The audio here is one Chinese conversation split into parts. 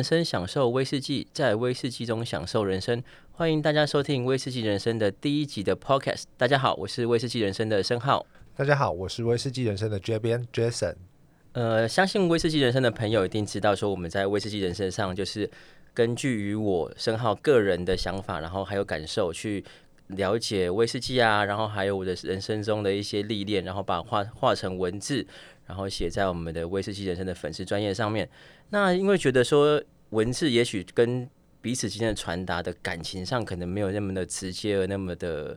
人生，享受威士忌，在威士忌中享受人生。欢迎大家收听《威士忌人生》的第一集的 Podcast。大家好，我是威士忌人生的申浩。大家好，我是威士忌人生的 J 边 Jason。呃，相信威士忌人生的朋友一定知道，说我们在威士忌人生上，就是根据于我申浩个人的想法，然后还有感受去了解威士忌啊，然后还有我的人生中的一些历练，然后把画画成文字。然后写在我们的威士忌人生的粉丝专业上面。那因为觉得说文字也许跟彼此之间的传达的感情上可能没有那么的直接，而那么的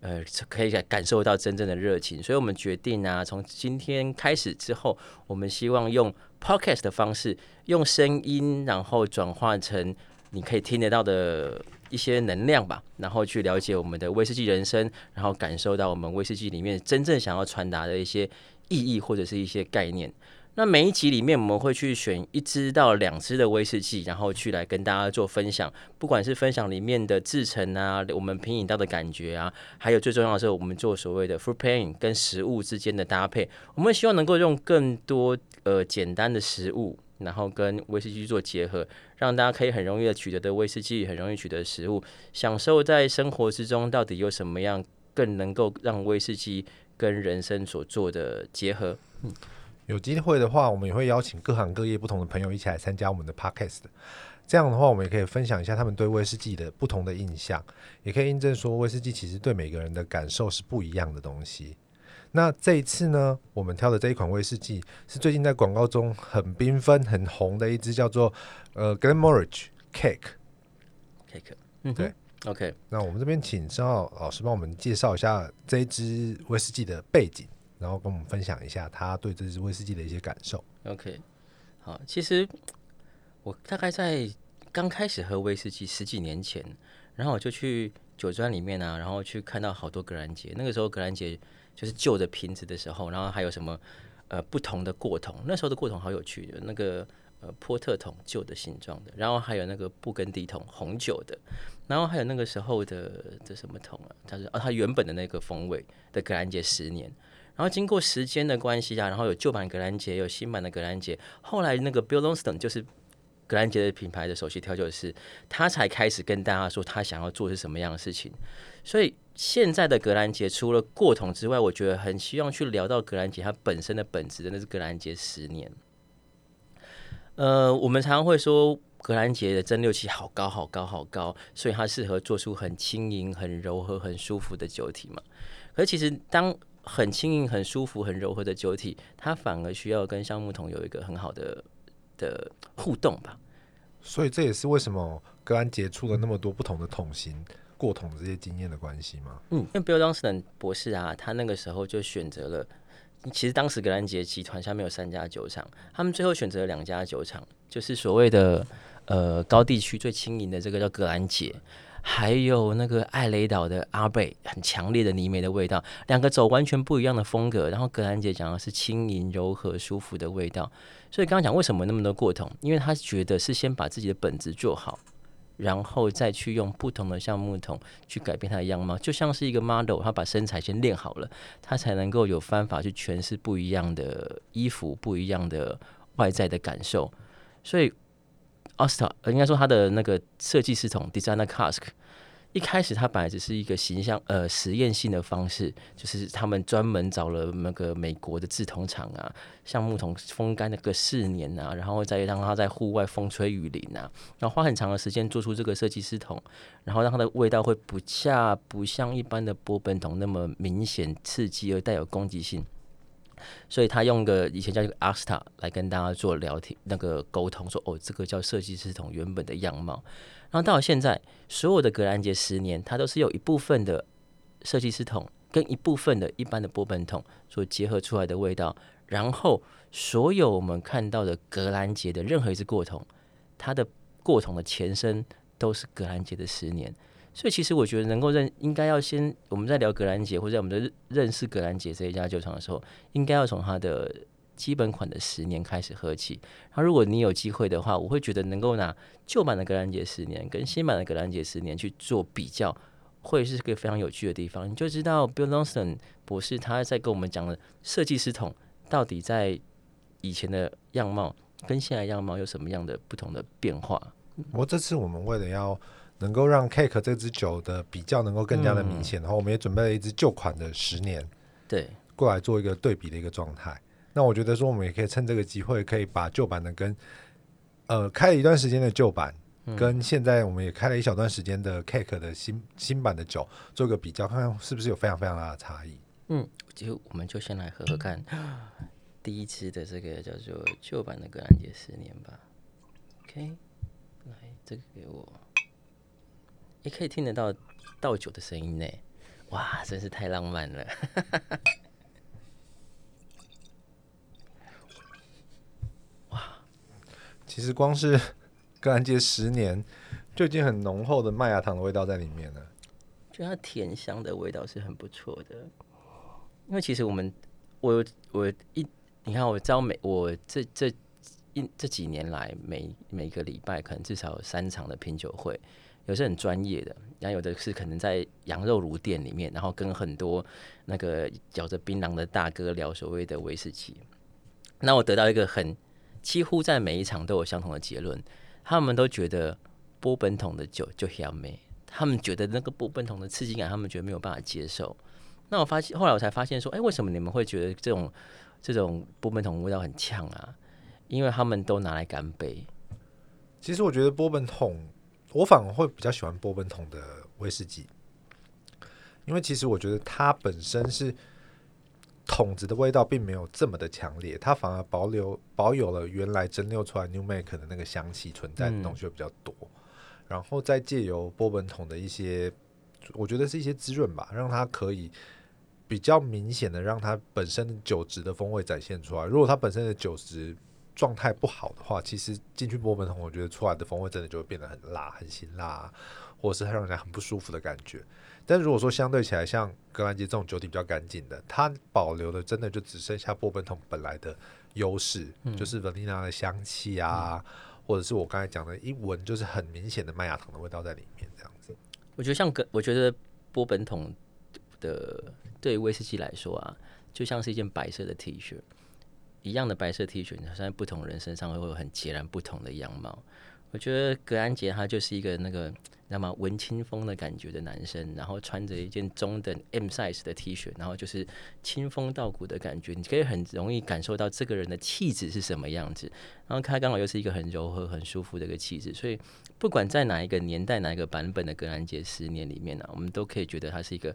呃可以感感受到真正的热情，所以我们决定啊，从今天开始之后，我们希望用 podcast 的方式，用声音，然后转化成你可以听得到的一些能量吧，然后去了解我们的威士忌人生，然后感受到我们威士忌里面真正想要传达的一些。意义或者是一些概念。那每一集里面，我们会去选一支到两支的威士忌，然后去来跟大家做分享。不管是分享里面的制成啊，我们品饮到的感觉啊，还有最重要的是，我们做所谓的 fruit pairing 跟食物之间的搭配。我们希望能够用更多呃简单的食物，然后跟威士忌做结合，让大家可以很容易的取得的威士忌，很容易取得食物，享受在生活之中到底有什么样更能够让威士忌。跟人生所做的结合，嗯，有机会的话，我们也会邀请各行各业不同的朋友一起来参加我们的 podcast。这样的话，我们也可以分享一下他们对威士忌的不同的印象，也可以印证说威士忌其实对每个人的感受是不一样的东西。那这一次呢，我们挑的这一款威士忌是最近在广告中很缤纷、很红的一支，叫做呃 Glenmorangie Cake Cake，嗯，对。OK，那我们这边请申浩老师帮我们介绍一下这一支威士忌的背景，然后跟我们分享一下他对这支威士忌的一些感受。OK，好，其实我大概在刚开始喝威士忌十几年前，然后我就去酒庄里面啊，然后去看到好多格兰杰。那个时候格兰杰就是旧的瓶子的时候，然后还有什么呃不同的过桶。那时候的过桶好有趣的，那个呃波特桶旧的形状的，然后还有那个布根地桶红酒的。然后还有那个时候的这什么桶啊？它是哦，它原本的那个风味的格兰杰十年，然后经过时间的关系啊，然后有旧版格兰杰，有新版的格兰杰。后来那个 Bill Lonston 就是格兰杰的品牌的首席调酒师，他才开始跟大家说他想要做是什么样的事情。所以现在的格兰杰除了过桶之外，我觉得很希望去聊到格兰杰它本身的本质真的，是格兰杰十年。呃，我们常常会说。格兰杰的蒸馏器好高好高好高，所以它适合做出很轻盈、很柔和、很舒服的酒体嘛。可其实，当很轻盈、很舒服、很柔和的酒体，它反而需要跟橡木桶有一个很好的的互动吧。所以这也是为什么格兰杰出了那么多不同的桶型、过桶这些经验的关系吗？嗯，因为 Bill Johnston 博士啊，他那个时候就选择了。其实当时格兰杰集团下面有三家酒厂，他们最后选择了两家酒厂，就是所谓的。呃，高地区最轻盈的这个叫格兰杰，还有那个艾雷岛的阿贝，很强烈的泥煤的味道，两个走完全不一样的风格。然后格兰杰讲的是轻盈、柔和、舒服的味道。所以刚刚讲为什么那么多过桶，因为他觉得是先把自己的本子做好，然后再去用不同的橡木桶去改变它的样貌，就像是一个 model，他把身材先练好了，他才能够有方法去诠释不一样的衣服、不一样的外在的感受。所以。A s t a 应该说他的那个设计系统 Designer Cask，一开始它本来只是一个形象呃实验性的方式，就是他们专门找了那个美国的制桶厂啊，橡木桶风干那个四年啊，然后再让它在户外风吹雨淋啊，然后花很长的时间做出这个设计系统，然后让它的味道会不恰不像一般的波本桶那么明显刺激而带有攻击性。所以他用个以前叫一个 Asta 来跟大家做聊天，那个沟通，说哦，这个叫设计师桶原本的样貌。然后到了现在，所有的格兰杰十年，它都是有一部分的设计师桶跟一部分的一般的波本桶所结合出来的味道。然后所有我们看到的格兰杰的任何一只过桶，它的过桶的前身都是格兰杰的十年。所以其实我觉得能够认，应该要先我们在聊格兰杰或者我们的认识格兰杰这一家酒厂的时候，应该要从它的基本款的十年开始喝起。那如果你有机会的话，我会觉得能够拿旧版的格兰杰十年跟新版的格兰杰十年去做比较，会是个非常有趣的地方。你就知道 Bill Lonston 博士他在跟我们讲的设计师桶到底在以前的样貌跟现在样貌有什么样的不同的变化？我这次我们为了要能够让 Cake 这支酒的比较能够更加的明显，然后我们也准备了一支旧款的十年对，过来做一个对比的一个状态。那我觉得说，我们也可以趁这个机会，可以把旧版的跟呃开了一段时间的旧版，跟现在我们也开了一小段时间的 Cake 的新新版的酒做一个比较，看看是不是有非常非常大的差异。嗯，就我们就先来喝喝看 第一支的这个叫做旧版的格兰杰十年吧。OK，来这个给我，也可以听得到倒酒的声音呢。哇，真是太浪漫了。哇其实光是格兰杰十年就已经很浓厚的麦芽糖的味道在里面了。就它甜香的味道是很不错的，因为其实我们我我一你看我知道每我这这一这几年来每每个礼拜可能至少有三场的品酒会，有些很专业的，然后有的是可能在羊肉炉店里面，然后跟很多那个嚼着槟榔的大哥聊所谓的威士忌，那我得到一个很几乎在每一场都有相同的结论，他们都觉得波本桶的酒就香美。他们觉得那个波本桶的刺激感，他们觉得没有办法接受。那我发现，后来我才发现说，哎，为什么你们会觉得这种这种波本桶味道很呛啊？因为他们都拿来干杯。其实我觉得波本桶，我反而会比较喜欢波本桶的威士忌，因为其实我觉得它本身是桶子的味道并没有这么的强烈，它反而保留保有了原来蒸馏出来 New Make 的那个香气存在的东西会比较多。然后再借由波本桶的一些，我觉得是一些滋润吧，让它可以比较明显的让它本身的酒质的风味展现出来。如果它本身的酒质状态不好的话，其实进去波本桶，我觉得出来的风味真的就会变得很辣、很辛辣，或者是让人家很不舒服的感觉。但如果说相对起来，像格兰杰这种酒体比较干净的，它保留的真的就只剩下波本桶本来的优势，就是 vanilla 的香气啊。或者是我刚才讲的，一闻就是很明显的麦芽糖的味道在里面，这样子。我觉得像格，我觉得波本桶的对威士忌来说啊，就像是一件白色的 T 恤，一样的白色 T 恤，在不同人身上会有很截然不同的样貌。我觉得格安杰他就是一个那个。那么文青风的感觉的男生，然后穿着一件中等 M size 的 T 恤，然后就是清风道骨的感觉，你可以很容易感受到这个人的气质是什么样子。然后他刚好又是一个很柔和、很舒服的一个气质，所以不管在哪一个年代、哪一个版本的格兰杰十年里面呢，我们都可以觉得他是一个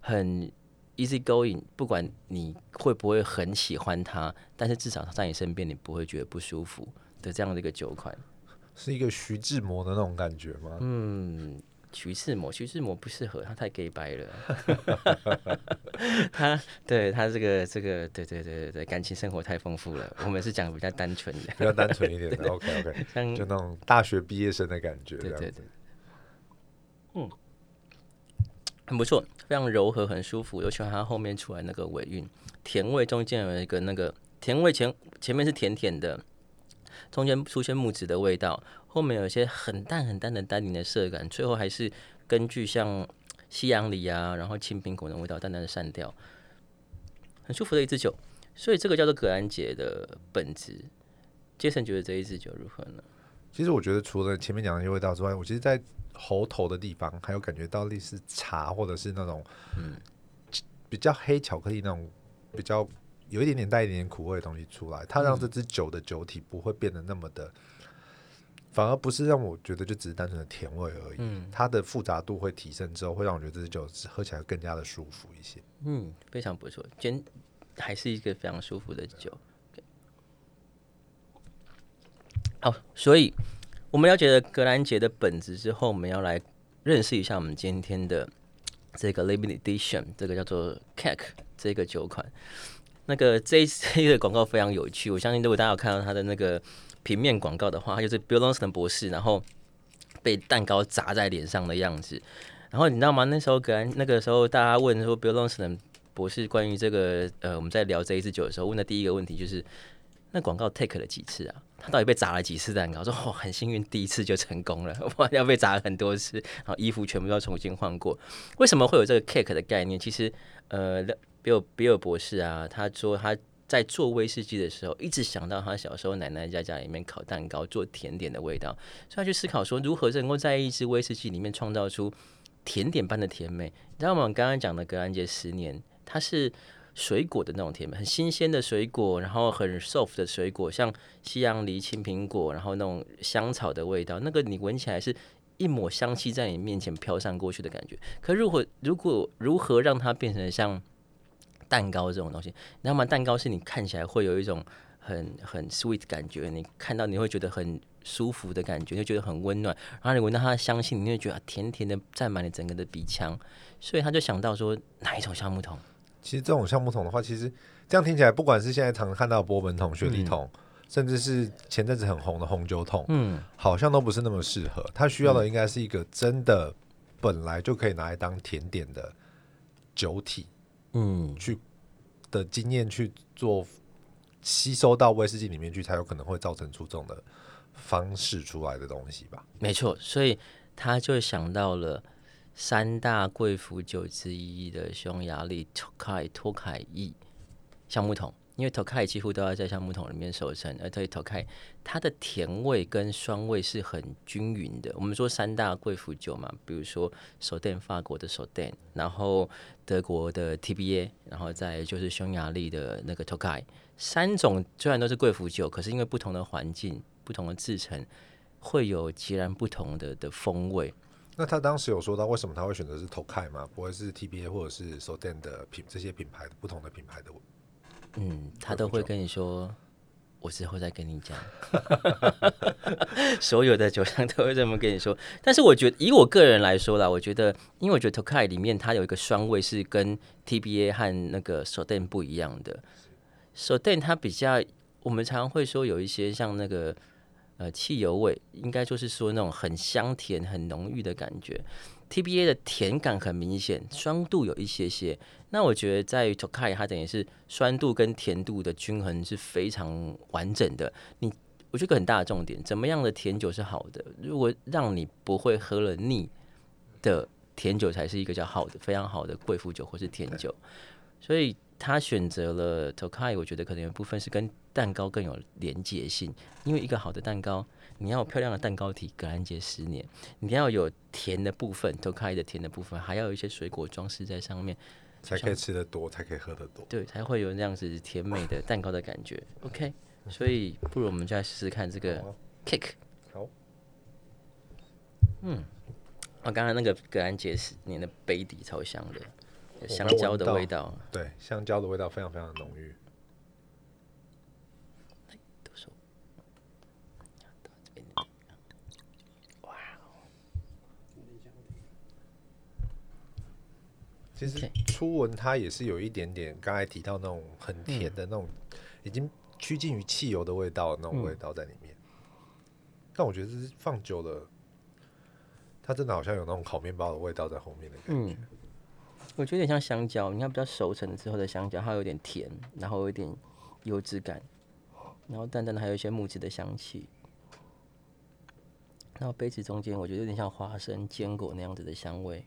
很 easy going。不管你会不会很喜欢他，但是至少他在你身边，你不会觉得不舒服的这样的一个酒款。是一个徐志摩的那种感觉吗？嗯，徐志摩，徐志摩不适合他，太 gay 白了。他对他这个这个，对对对对对，感情生活太丰富了。我们是讲比较单纯的，比较单纯一点的。OK OK，像就那种大学毕业生的感觉，对对对。嗯，很不错，非常柔和，很舒服。尤其它后面出来那个尾韵，甜味中间有一个那个甜味前前面是甜甜的。中间出现木质的味道，后面有一些很淡很淡的丹宁的涩感，最后还是根据像西洋梨啊，然后青苹果的味道淡淡的散掉，很舒服的一支酒。所以这个叫做格兰杰的本质。杰森觉得这一支酒如何呢？其实我觉得除了前面讲的那些味道之外，我其实，在喉头的地方还有感觉到类似茶或者是那种嗯比较黑巧克力那种比较。有一点点带一点点苦味的东西出来，它让这支酒的酒体不会变得那么的，反而不是让我觉得就只是单纯的甜味而已。嗯，它的复杂度会提升之后，会让我觉得这支酒喝起来更加的舒服一些。嗯，非常不错，今还是一个非常舒服的酒。好，所以我们了解了格兰杰的本质之后，我们要来认识一下我们今天的这个 Limited Edition，这个叫做 Cake 这个酒款。那个 这一次的广告非常有趣，我相信如果大家有看到他的那个平面广告的话，他就是 Bill Lawson 博士，然后被蛋糕砸在脸上的样子。然后你知道吗？那时候格兰那个时候大家问说 Bill Lawson 博士关于这个呃我们在聊这一支酒的时候问的第一个问题就是，那广告 take 了几次啊？他到底被砸了几次蛋糕？说哦很幸运第一次就成功了，哇要被砸了很多次，然后衣服全部都要重新换过。为什么会有这个 cake 的概念？其实呃。比尔比尔博士啊，他说他在做威士忌的时候，一直想到他小时候奶奶在家里面烤蛋糕、做甜点的味道，所以他去思考说，如何能够在一支威士忌里面创造出甜点般的甜美。你知道吗？我们刚刚讲的格兰杰十年，它是水果的那种甜美，很新鲜的水果，然后很 soft 的水果，像西洋梨、青苹果，然后那种香草的味道，那个你闻起来是一抹香气在你面前飘散过去的感觉。可如果如果如何让它变成像蛋糕这种东西，你知道吗？蛋糕是你看起来会有一种很很 sweet 感觉，你看到你会觉得很舒服的感觉，就觉得很温暖。然后你闻到它的香气，你会觉得甜甜的占满了整个的鼻腔。所以他就想到说，哪一种橡木桶？其实这种橡木桶的话，其实这样听起来，不管是现在常看到的波本桶、雪莉桶，甚至是前阵子很红的红酒桶，嗯，好像都不是那么适合。它需要的应该是一个真的本来就可以拿来当甜点的酒体。嗯，去的经验去做吸收到威士忌里面去，才有可能会造成出这种的方式出来的东西吧？没错，所以他就想到了三大贵腐酒之一的匈牙利托凯托凯伊橡木桶。因为 Tokai 几乎都要在橡木桶里面熟成，而且 Tokai 它的甜味跟酸味是很均匀的。我们说三大贵腐酒嘛，比如说 s o d e n 法国的 s o d e n 然后德国的 TBA，然后再就是匈牙利的那个 Tokai，三种虽然都是贵腐酒，可是因为不同的环境、不同的制成，会有截然不同的的风味。那他当时有说到为什么他会选择是 Tokai 吗？不会是 TBA 或者是 s o d e n 的品这些品牌的不同的品牌的？嗯，他都会跟你说，我之后再跟你讲。所有的酒商都会这么跟你说。但是我觉得，以我个人来说啦，我觉得，因为我觉得 Tokai 里面它有一个双味是跟 TBA 和那个 s o d e n 不一样的。s o d e n 它比较，我们常常会说有一些像那个呃汽油味，应该就是说那种很香甜、很浓郁的感觉。TBA 的甜感很明显，酸度有一些些。那我觉得在 Tokai 它等于是酸度跟甜度的均衡是非常完整的。你我觉得个很大的重点，怎么样的甜酒是好的？如果让你不会喝了腻的甜酒，才是一个叫好的、非常好的贵妇酒或是甜酒。所以他选择了 Tokai，我觉得可能有部分是跟蛋糕更有连结性，因为一个好的蛋糕。你要有漂亮的蛋糕体，格兰杰十年，你要有甜的部分，都开的甜的部分，还要有一些水果装饰在上面，才可以吃得多，才可以喝得多，对，才会有那样子甜美的蛋糕的感觉。OK，所以不如我们就来试试看这个 cake。好，嗯，我刚刚那个格兰杰十年的杯底超香的，有香蕉的味道，对，香蕉的味道非常非常的浓郁。其实初闻它也是有一点点刚才提到那种很甜的那种，已经趋近于汽油的味道那种味道在里面。但我觉得是放久了，它真的好像有那种烤面包的味道在后面的感觉。我觉得有点像香蕉，你看比较熟成之后的香蕉，它有点甜，然后有点油脂感，然后淡淡的还有一些木质的香气。然后杯子中间，我觉得有点像花生、坚果那样子的香味。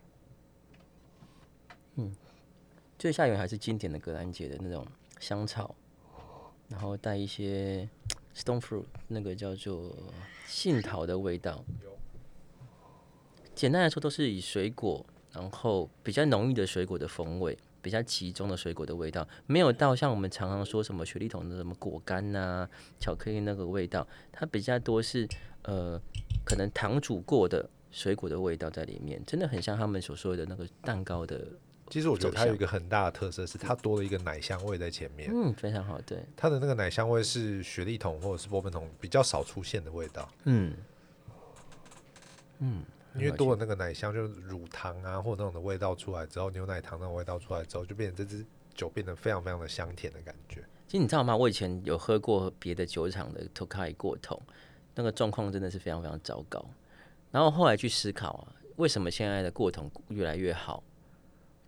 嗯，最下游还是经典的格兰杰的那种香草，然后带一些 stone fruit，那个叫做杏桃的味道。简单来说，都是以水果，然后比较浓郁的水果的风味，比较集中的水果的味道，没有到像我们常常说什么雪莉桶的什么果干呐、巧克力那个味道，它比较多是呃，可能糖煮过的水果的味道在里面，真的很像他们所说的那个蛋糕的。其实我觉得它有一个很大的特色，是它多了一个奶香味在前面。嗯，非常好。对，它的那个奶香味是雪莉桶或者是波本桶比较少出现的味道。嗯嗯，因为多了那个奶香，就是乳糖啊，或者那种的味道出来之后，牛奶糖那种味道出来之后，就变成这支酒变得非常非常的香甜的感觉。其实你知道吗？我以前有喝过别的酒厂的 Tokai 过桶，那个状况真的是非常非常糟糕。然后后来去思考啊，为什么现在的过桶越来越好？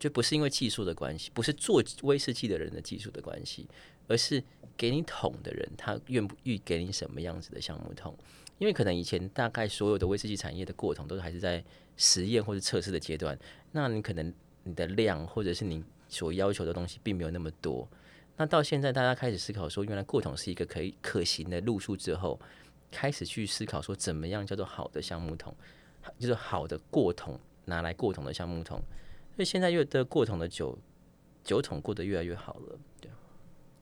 就不是因为技术的关系，不是做威士忌的人的技术的关系，而是给你桶的人他愿不愿意给你什么样子的橡木桶？因为可能以前大概所有的威士忌产业的过桶都是还是在实验或者测试的阶段，那你可能你的量或者是你所要求的东西并没有那么多。那到现在，大家开始思考说，原来过桶是一个可以可行的路数之后，开始去思考说，怎么样叫做好的橡木桶，就是好的过桶拿来过桶的橡木桶。所以现在越的过桶的酒酒桶过得越来越好了，对。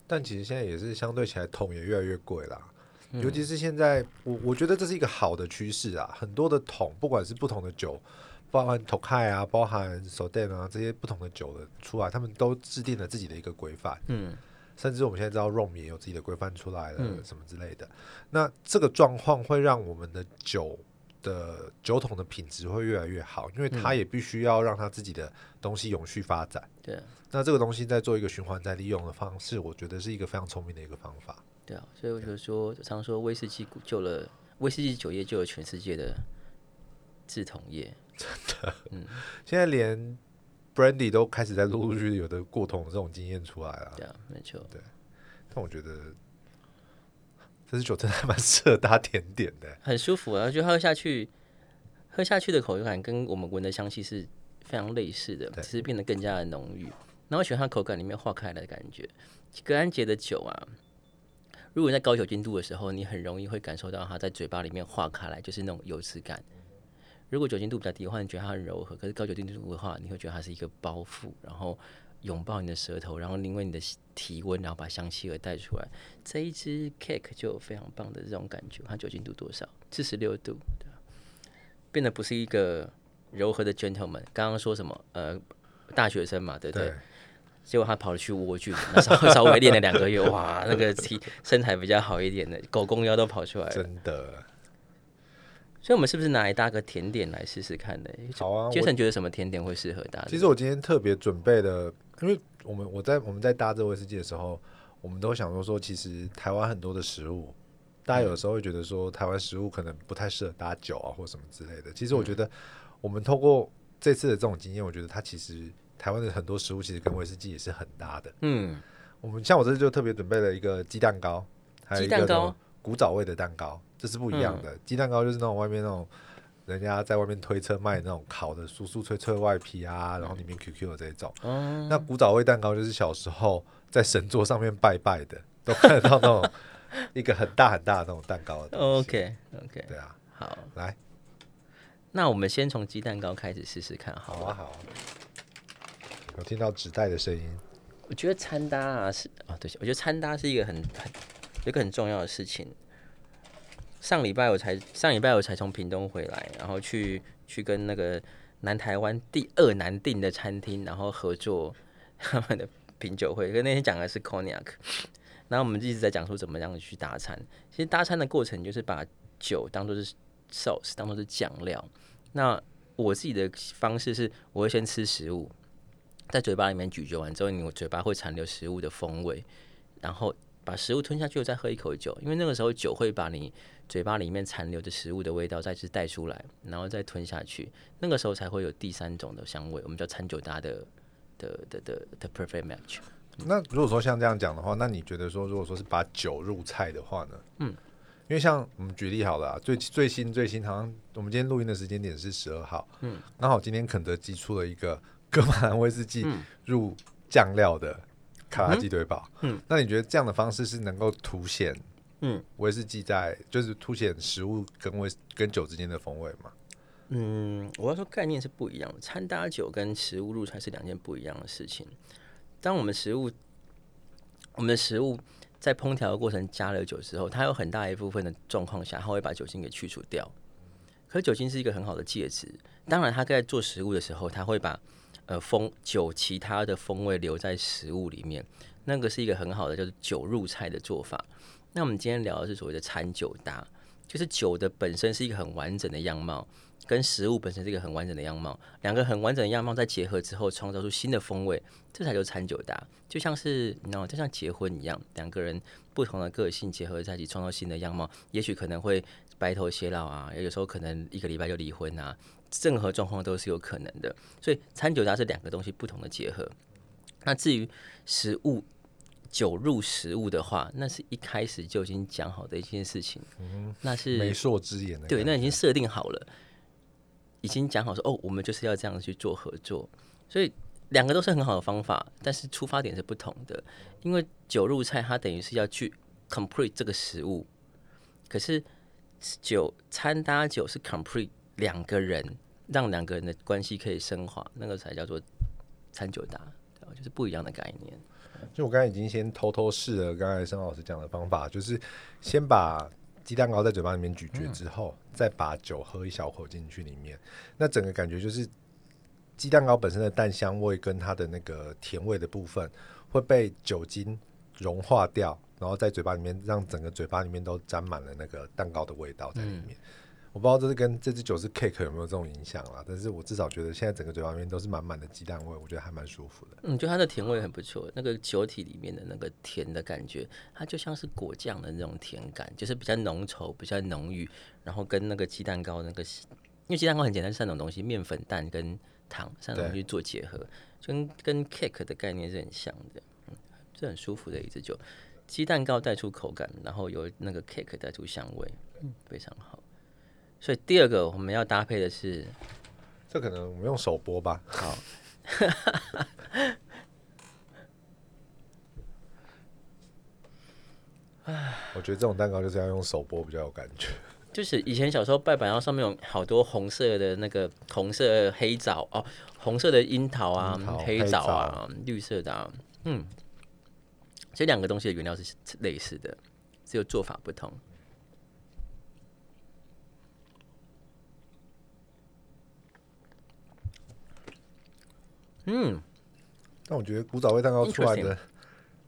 但其实现在也是相对起来桶也越来越贵啦。尤其是现在，我我觉得这是一个好的趋势啊。很多的桶，不管是不同的酒，包含 Tokai 啊，包含 Soden 啊这些不同的酒的出来，他们都制定了自己的一个规范。嗯，甚至我们现在知道 Rom 也有自己的规范出来了，什么之类的。那这个状况会让我们的酒的酒桶的品质会越来越好，因为它也必须要让它自己的东西永续发展。对。那这个东西在做一个循环再利用的方式，我觉得是一个非常聪明的一个方法。对啊，所以我就说，常说威士忌救了威士忌酒业，救了全世界的制桶业。真的，嗯，现在连 Brandy 都开始在陆陆续续有的过桶这种经验出来了。对啊，没错。对，但我觉得这支酒真的还蛮适合搭甜点的，很舒服啊，就喝下去，喝下去的口感跟我们闻的香气是非常类似的，只是变得更加的浓郁。那我喜欢它口感里面化开来的感觉。格兰杰的酒啊。如果在高酒精度的时候，你很容易会感受到它在嘴巴里面化开来，就是那种油脂感。如果酒精度比较低的话，你觉得它很柔和；可是高酒精度的话，你会觉得它是一个包袱，然后拥抱你的舌头，然后因为你的体温，然后把香气给带出来。这一支 cake 就有非常棒的这种感觉。它酒精度多少？四十六度，对吧？变得不是一个柔和的 gentleman。刚刚说什么？呃，大学生嘛，对不对？结果他跑了去蜗苣，那稍 稍微练了两个月，哇，那个体身材比较好一点的狗公腰都跑出来了，真的。所以，我们是不是拿来搭个甜点来试试看呢？好啊。杰森觉得什么甜点会适合大家？其实我今天特别准备的，因为我们我在我们在搭这威士忌的时候，我们都想说说，其实台湾很多的食物，大家有的时候会觉得说，台湾食物可能不太适合搭酒啊，或什么之类的。其实我觉得，我们透过这次的这种经验，我觉得它其实。台湾的很多食物其实跟威士忌也是很搭的。嗯，我们像我这次就特别准备了一个鸡蛋糕，还有一个古早味的蛋糕，这是不一样的。鸡蛋糕就是那种外面那种人家在外面推车卖那种烤的酥酥脆脆外皮啊，然后里面 QQ 的这种。那古早味蛋糕就是小时候在神桌上面拜拜的，都看得到那种一个很大很大的那种蛋糕。OK OK，对啊，好，来，那我们先从鸡蛋糕开始试试看，好啊，好。有听到纸袋的声音，我觉得穿搭啊是啊，对，我觉得穿搭是一个很很一个很重要的事情。上礼拜我才上礼拜我才从屏东回来，然后去去跟那个南台湾第二难订的餐厅，然后合作他们的品酒会。跟那天讲的是 Cognac，然后我们一直在讲说怎么样去搭餐。其实搭餐的过程就是把酒当做是 sauce，当做是酱料。那我自己的方式是，我会先吃食物。在嘴巴里面咀嚼完之后，你嘴巴会残留食物的风味，然后把食物吞下去，再喝一口酒，因为那个时候酒会把你嘴巴里面残留的食物的味道再次带出来，然后再吞下去，那个时候才会有第三种的香味，我们叫餐酒搭的的的的的 perfect match。那如果说像这样讲的话，那你觉得说，如果说是把酒入菜的话呢？嗯，因为像我们举例好了，最最新最新，好像我们今天录音的时间点是十二号，嗯，刚好今天肯德基出了一个。格马兰威士忌入酱料的卡拉鸡腿堡，嗯，那你觉得这样的方式是能够凸显，嗯，威士忌在就是凸显食物跟威跟酒之间的风味嘛？嗯，我要说概念是不一样的，餐搭酒跟食物入菜是两件不一样的事情。当我们食物，我们的食物在烹调的过程加了酒之后，它有很大一部分的状况下，它会把酒精给去除掉。可酒精是一个很好的介质，当然，它在做食物的时候，它会把呃，风酒其他的风味留在食物里面，那个是一个很好的，就是酒入菜的做法。那我们今天聊的是所谓的餐酒搭，就是酒的本身是一个很完整的样貌，跟食物本身是一个很完整的样貌，两个很完整的样貌在结合之后，创造出新的风味，这才叫餐酒搭。就像是你知道，就像结婚一样，两个人不同的个性结合在一起，创造新的样貌，也许可能会白头偕老啊，有时候可能一个礼拜就离婚啊。任何状况都是有可能的，所以餐酒搭是两个东西不同的结合。那至于食物酒入食物的话，那是一开始就已经讲好的一件事情，嗯，那是媒妁之言，对，那已经设定好了，已经讲好说哦，我们就是要这样去做合作。所以两个都是很好的方法，但是出发点是不同的。因为酒入菜，它等于是要去 complete 这个食物，可是酒餐搭酒是 complete 两个人，让两个人的关系可以升华，那个才叫做餐酒搭，对就是不一样的概念。就我刚才已经先偷偷试了刚才申老师讲的方法，就是先把鸡蛋糕在嘴巴里面咀嚼之后，再把酒喝一小口进去里面，那整个感觉就是鸡蛋糕本身的蛋香味跟它的那个甜味的部分会被酒精融化掉，然后在嘴巴里面让整个嘴巴里面都沾满了那个蛋糕的味道在里面。我不知道这是跟这支酒是 cake 有没有这种影响啦，但是我至少觉得现在整个嘴巴里面都是满满的鸡蛋味，我觉得还蛮舒服的。嗯，就它的甜味很不错，那个酒体里面的那个甜的感觉，它就像是果酱的那种甜感，就是比较浓稠、比较浓郁，然后跟那个鸡蛋糕那个，因为鸡蛋糕很简单，三种东西，面粉、蛋跟糖三种东西做结合，就跟跟 cake 的概念是很像的，嗯，是很舒服的一支酒，鸡蛋糕带出口感，然后有那个 cake 带出香味，嗯，非常好。所以第二个我们要搭配的是，这可能我们用手剥吧。好，我觉得这种蛋糕就是要用手剥比较有感觉。就是以前小时候拜板，然后上面有好多红色的那个红色黑枣哦，红色的樱桃啊桃，黑枣啊，绿色的啊，嗯，这两个东西的原料是类似的，只有做法不同。嗯，但我觉得古早味蛋糕出来的，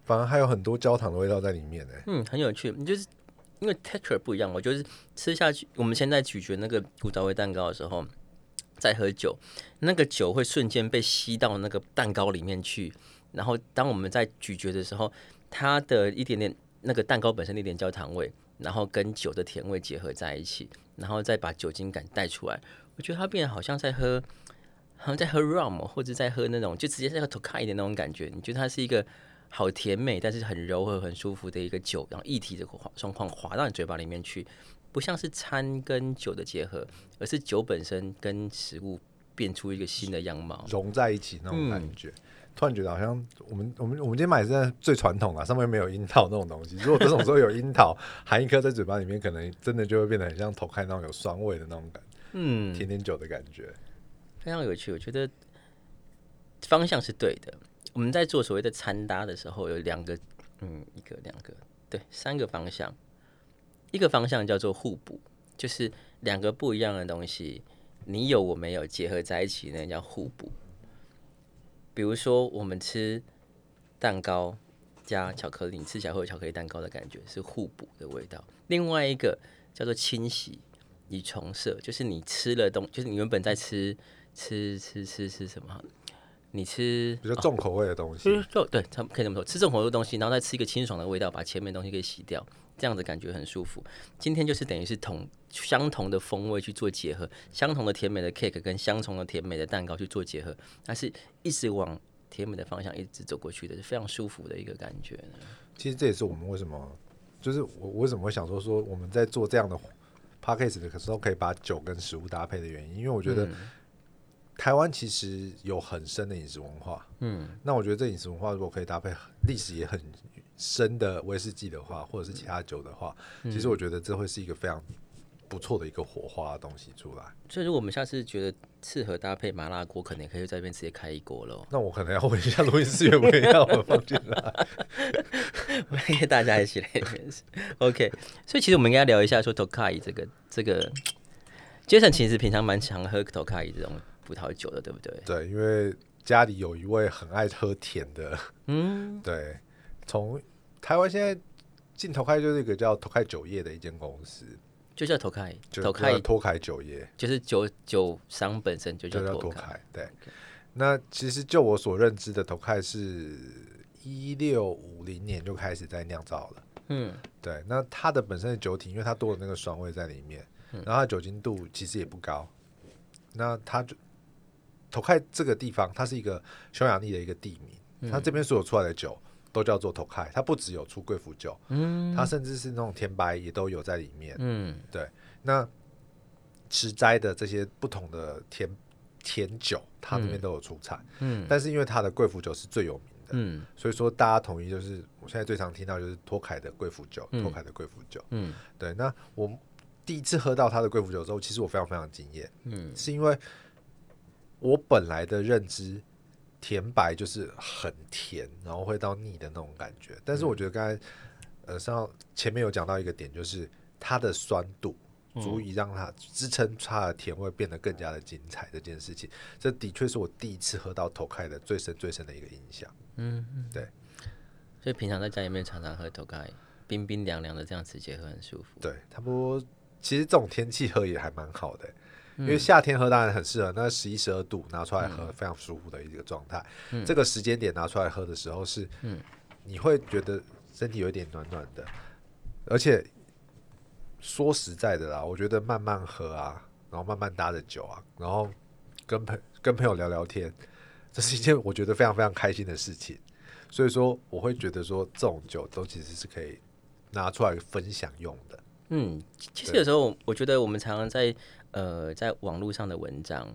反而还有很多焦糖的味道在里面呢。嗯，很有趣。你就是因为 texture 不一样，我就是吃下去，我们现在咀嚼那个古早味蛋糕的时候，在喝酒，那个酒会瞬间被吸到那个蛋糕里面去。然后当我们在咀嚼的时候，它的一点点那个蛋糕本身的一点焦糖味，然后跟酒的甜味结合在一起，然后再把酒精感带出来，我觉得它变得好像在喝。好像在喝 rum，或者在喝那种就直接在喝 tokai 的那种感觉。你觉得它是一个好甜美，但是很柔和、很舒服的一个酒，然后液体的状况滑到你嘴巴里面去，不像是餐跟酒的结合，而是酒本身跟食物变出一个新的样貌，融在一起那种感觉。突然觉得好像我们我们我们今天买是最传统啊，上面没有樱桃那种东西。如果这种时候有樱桃含一颗在嘴巴里面，可能真的就会变得很像头开那种有酸味的那种感，嗯，甜甜酒的感觉。非常有趣，我觉得方向是对的。我们在做所谓的餐搭的时候，有两个，嗯，一个、两个，对，三个方向。一个方向叫做互补，就是两个不一样的东西，你有我没有结合在一起，那叫互补。比如说，我们吃蛋糕加巧克力，你吃起来会有巧克力蛋糕的感觉，是互补的味道。另外一个叫做清洗与重设，就是你吃了东，就是你原本在吃。吃吃吃吃什么？你吃比较重口味的东西，就对，他可以这么说，吃重口味的东西，然后再吃一个清爽的味道，把前面东西给洗掉，这样子感觉很舒服。今天就是等于是同相同的风味去做结合，相同的甜美的 cake 跟相同的甜美的蛋糕去做结合，它是一直往甜美的方向一直走过去的，是非常舒服的一个感觉。其实这也是我们为什么，就是我为什么会想说说我们在做这样的 p a c k a g e 的时候可以把酒跟食物搭配的原因，因为我觉得。台湾其实有很深的饮食文化，嗯，那我觉得这饮食文化如果可以搭配历史也很深的威士忌的话，或者是其他酒的话，其实我觉得这会是一个非常不错的一个火花的东西出来。所以，如果我们下次觉得适合搭配麻辣锅，可能可以在这边直接开一锅喽。那我可能要问一下录音师愿不愿意让我们放进来，欢迎大家一起来。OK，所以其实我们应该聊一下说 Tokai 这个这个，Jason 其实平常蛮常喝 Tokai 这种。葡萄酒的对不对？对，因为家里有一位很爱喝甜的，嗯，对。从台湾现在进头开就是一个叫头开酒业的一间公司，就叫头开，头开脱开酒业，就是酒酒商本身就叫脱开。对。那其实就我所认知的头开是一六五零年就开始在酿造了，嗯，对。那它的本身的酒体，因为它多了那个酸味在里面，然后它酒精度其实也不高，那它就。头开这个地方，它是一个匈牙利的一个地名。它这边所有出来的酒都叫做头开，它不只有出贵腐酒，嗯，它甚至是那种甜白也都有在里面。嗯，对。那吃斋的这些不同的甜甜酒，它那边都有出产。嗯但是因为它的贵腐酒是最有名的，嗯所以说大家统一就是我现在最常听到就是托凯的贵腐酒，嗯托凯的贵腐酒。嗯对，那我第一次喝到它的贵腐酒之后，其实我非常非常惊艳，嗯是因为我本来的认知，甜白就是很甜，然后会到腻的那种感觉。但是我觉得刚才呃上前面有讲到一个点，就是它的酸度。足以让它支撑它的甜味变得更加的精彩。这件事情，这的确是我第一次喝到头开的最深最深的一个印象。嗯，对。所以平常在家里面常常喝头盖，冰冰凉凉的这样直接喝很舒服。对，差不多。其实这种天气喝也还蛮好的，嗯因为夏天喝当然很适合，那十一十二度拿出来喝非常舒服的一个状态。嗯这个时间点拿出来喝的时候是，你会觉得身体有一点暖暖的，而且说实在的啦，我觉得慢慢喝啊，然后慢慢搭着酒啊，然后跟朋跟朋友聊聊天，这是一件我觉得非常非常开心的事情。所以说，我会觉得说这种酒都其实是可以拿出来分享用的。嗯，其实有时候我觉得我们常常在呃在网络上的文章，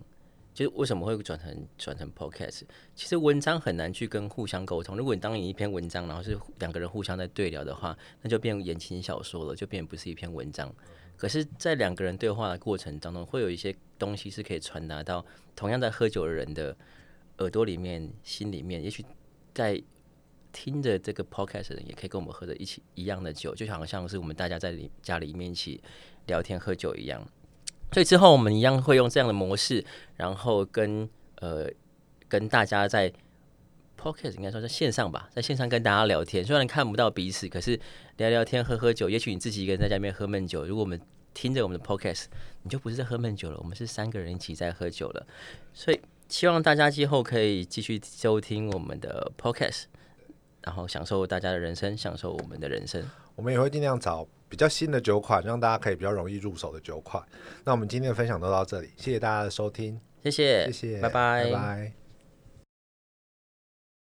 就是为什么会转成转成 podcast？其实文章很难去跟互相沟通。如果你当你一篇文章，然后是两个人互相在对聊的话，那就变言情小说了，就变不是一篇文章。可是，在两个人对话的过程当中，会有一些东西是可以传达到同样在喝酒的人的耳朵里面、心里面。也许在听着这个 podcast 的人，也可以跟我们喝着一起一样的酒，就好像是我们大家在里家里面一起聊天喝酒一样。所以之后我们一样会用这样的模式，然后跟呃跟大家在 pocast 应该说在线上吧，在线上跟大家聊天。虽然看不到彼此，可是聊聊天、喝喝酒。也许你自己一个人在家里面喝闷酒，如果我们听着我们的 podcast，你就不是在喝闷酒了，我们是三个人一起在喝酒了。所以希望大家今后可以继续收听我们的 podcast，然后享受大家的人生，享受我们的人生。我们也会尽量找比较新的酒款，让大家可以比较容易入手的酒款。那我们今天的分享都到这里，谢谢大家的收听，谢谢，谢谢，拜拜拜拜。